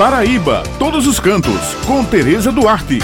Paraíba, todos os cantos, com Tereza Duarte.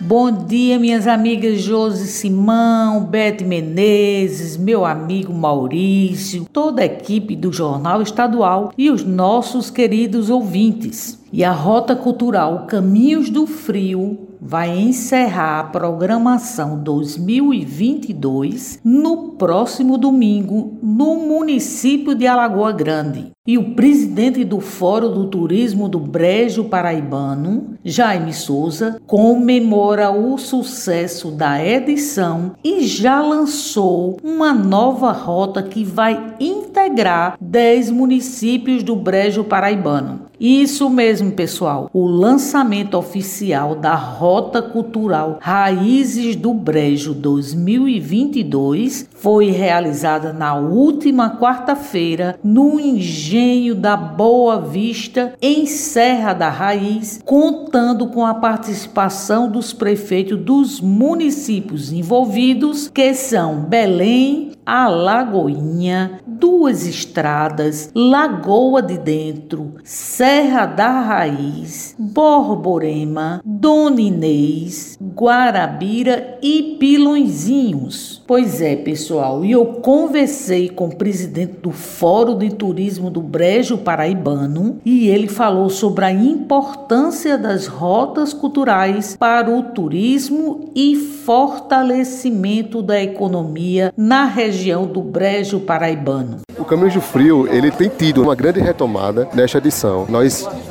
Bom dia, minhas amigas Josi Simão, Bete Menezes, meu amigo Maurício, toda a equipe do Jornal Estadual e os nossos queridos ouvintes. E a Rota Cultural Caminhos do Frio vai encerrar a programação 2022 no próximo domingo no município de Alagoa Grande. E o presidente do Fórum do Turismo do Brejo Paraibano, Jaime Souza, comemora o sucesso da edição e já lançou uma nova rota que vai integrar 10 municípios do Brejo Paraibano. Isso mesmo, pessoal. O lançamento oficial da Rota Cultural Raízes do Brejo 2022 foi realizada na última quarta-feira no Engenho da Boa Vista, em Serra da Raiz, contando com a participação dos prefeitos dos municípios envolvidos, que são Belém, Alagoinha, Duas Estradas, Lagoa de Dentro, Serra da Raiz, Borborema, Dona Inês, Guarabira e Pilõezinhos. Pois é, pessoal, e eu conversei com o presidente do Fórum de Turismo do Brejo Paraibano e ele falou sobre a importância das rotas culturais para o turismo e fortalecimento da economia na região do Brejo Paraibano. O Caminho do Frio, ele tem tido uma grande retomada nesta edição. Nós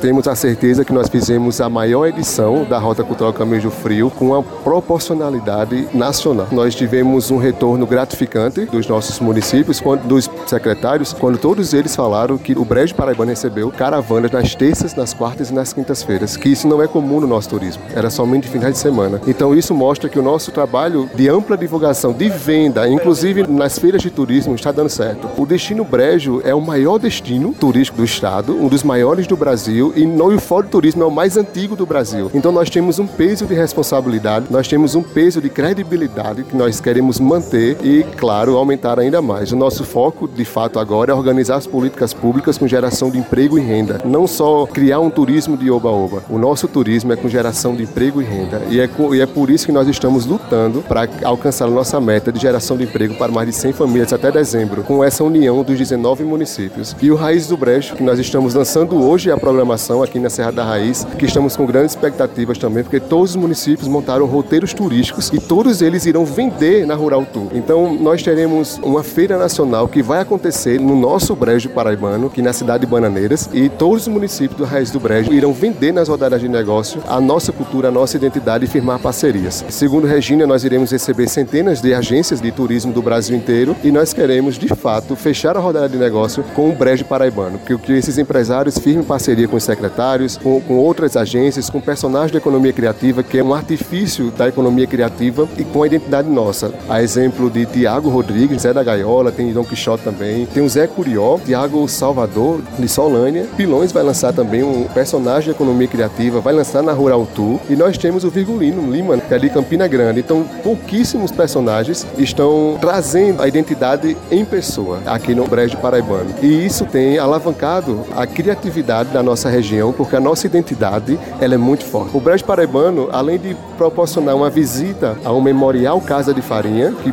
temos a certeza que nós fizemos a maior edição da Rota Cultural do Frio com uma proporcionalidade nacional. Nós tivemos um retorno gratificante dos nossos municípios, dos secretários, quando todos eles falaram que o Brejo Paraibano recebeu caravanas nas terças, nas quartas e nas quintas-feiras, que isso não é comum no nosso turismo, era somente finais de semana. Então isso mostra que o nosso trabalho de ampla divulgação, de venda, inclusive nas feiras de turismo, está dando certo. O Destino Brejo é o maior destino turístico do estado, um dos maiores do Brasil e no Fórum Turismo é o mais antigo do Brasil. Então nós temos um peso de responsabilidade, nós temos um peso de credibilidade que nós queremos manter e, claro, aumentar ainda mais. O nosso foco, de fato, agora é organizar as políticas públicas com geração de emprego e renda. Não só criar um turismo de oba-oba. O nosso turismo é com geração de emprego e renda. E é, com, e é por isso que nós estamos lutando para alcançar a nossa meta de geração de emprego para mais de 100 famílias até dezembro, com essa união dos 19 municípios. E o Raiz do Brejo, que nós estamos lançando hoje a programação aqui na Serra da Raiz, que estamos com grandes expectativas também, porque todos os municípios montaram roteiros turísticos e todos eles irão vender na Rural Tour. Então nós teremos uma feira nacional que vai acontecer no nosso Brejo Paraibano, aqui na cidade de Bananeiras, e todos os municípios do Raiz do Brejo irão vender nas rodadas de negócio a nossa cultura, a nossa identidade e firmar parcerias. Segundo Regina, nós iremos receber centenas de agências de turismo do Brasil inteiro e nós queremos, de fato, fechar a rodada de negócio com o Brejo Paraibano, que, que esses empresários firmem parceria com os secretários, com, com outras agências, com personagens da economia criativa, que é um artifício da economia criativa e com a identidade nossa. A exemplo de Tiago Rodrigues, Zé da Gaiola, tem Dom Quixote também, tem o Zé Curió, Tiago Salvador, de Solânia. Pilões vai lançar também um personagem da economia criativa, vai lançar na Rural Tour. E nós temos o Virgulino Lima, que é de Campina Grande. Então, pouquíssimos personagens estão trazendo a identidade em pessoa aqui no Brejo Paraibano. E isso tem alavancado a criatividade da nossa região, porque a nossa identidade ela é muito forte. O Brejo Paraibano, além de proporcionar uma visita a um memorial Casa de Farinha, que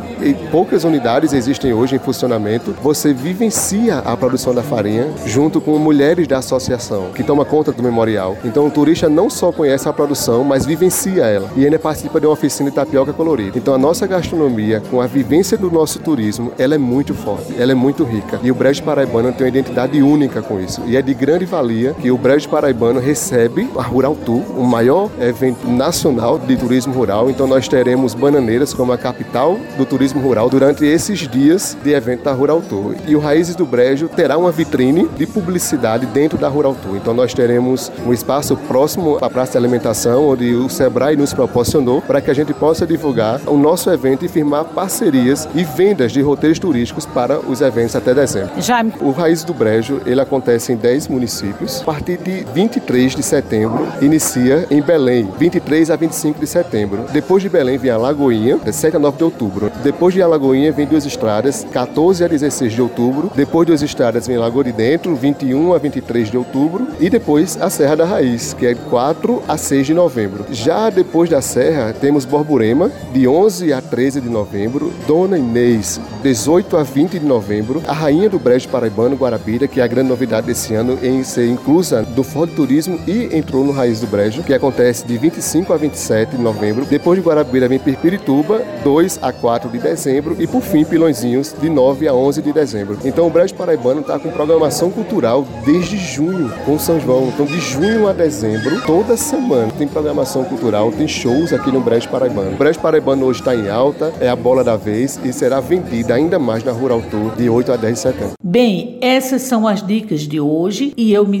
poucas unidades existem hoje em funcionamento, você vivencia a produção da farinha junto com mulheres da associação que toma conta do memorial. Então o turista não só conhece a produção, mas vivencia ela e ainda participa de uma oficina de tapioca colorida. Então a nossa gastronomia, com a vivência do nosso turismo, ela é muito forte, ela é muito rica. E o Brejo Paraibano tem uma identidade única com isso. E é de grande valia que o Brejo Paraibano recebe a Rural Tour, o maior evento nacional de turismo rural. Então nós teremos Bananeiras como a capital do turismo rural durante esses dias de evento da Rural Tour. E o Raízes do Brejo terá uma vitrine de publicidade dentro da Rural Tour. Então nós teremos um espaço próximo à praça de alimentação, onde o Sebrae nos proporcionou para que a gente possa divulgar o nosso evento e firmar parcerias e vendas de roteiros turísticos para os eventos até dezembro. Já... O Raiz do Brejo, ele acontece em 10 municípios eventos. A partir de 23 de setembro, inicia em Belém, 23 a 25 de setembro. Depois de Belém vem a Lagoinha, de 7 a 9 de outubro. Depois de Alagoinha vem duas estradas, 14 a 16 de outubro. Depois de duas estradas vem Lagoa de Dentro, 21 a 23 de outubro. E depois a Serra da Raiz, que é 4 a 6 de novembro. Já depois da Serra, temos Borborema, de 11 a 13 de novembro. Dona Inês, 18 a 20 de novembro. A Rainha do Brejo Paraibano, Guarabira, que é a grande novidade desse ano em ser inclusa do Fórum Turismo e entrou no Raiz do Brejo, que acontece de 25 a 27 de novembro. Depois de Guarabira vem Pirpirituba, 2 a 4 de dezembro. E por fim, Pilõezinhos, de 9 a 11 de dezembro. Então o Brejo Paraibano está com programação cultural desde junho com São João. Então de junho a dezembro, toda semana tem programação cultural, tem shows aqui no Brejo Paraibano. O Brejo Paraibano hoje está em alta, é a bola da vez e será vendida ainda mais na Rural Tour de 8 a 10 de setembro. Bem, essas são as dicas de hoje e eu me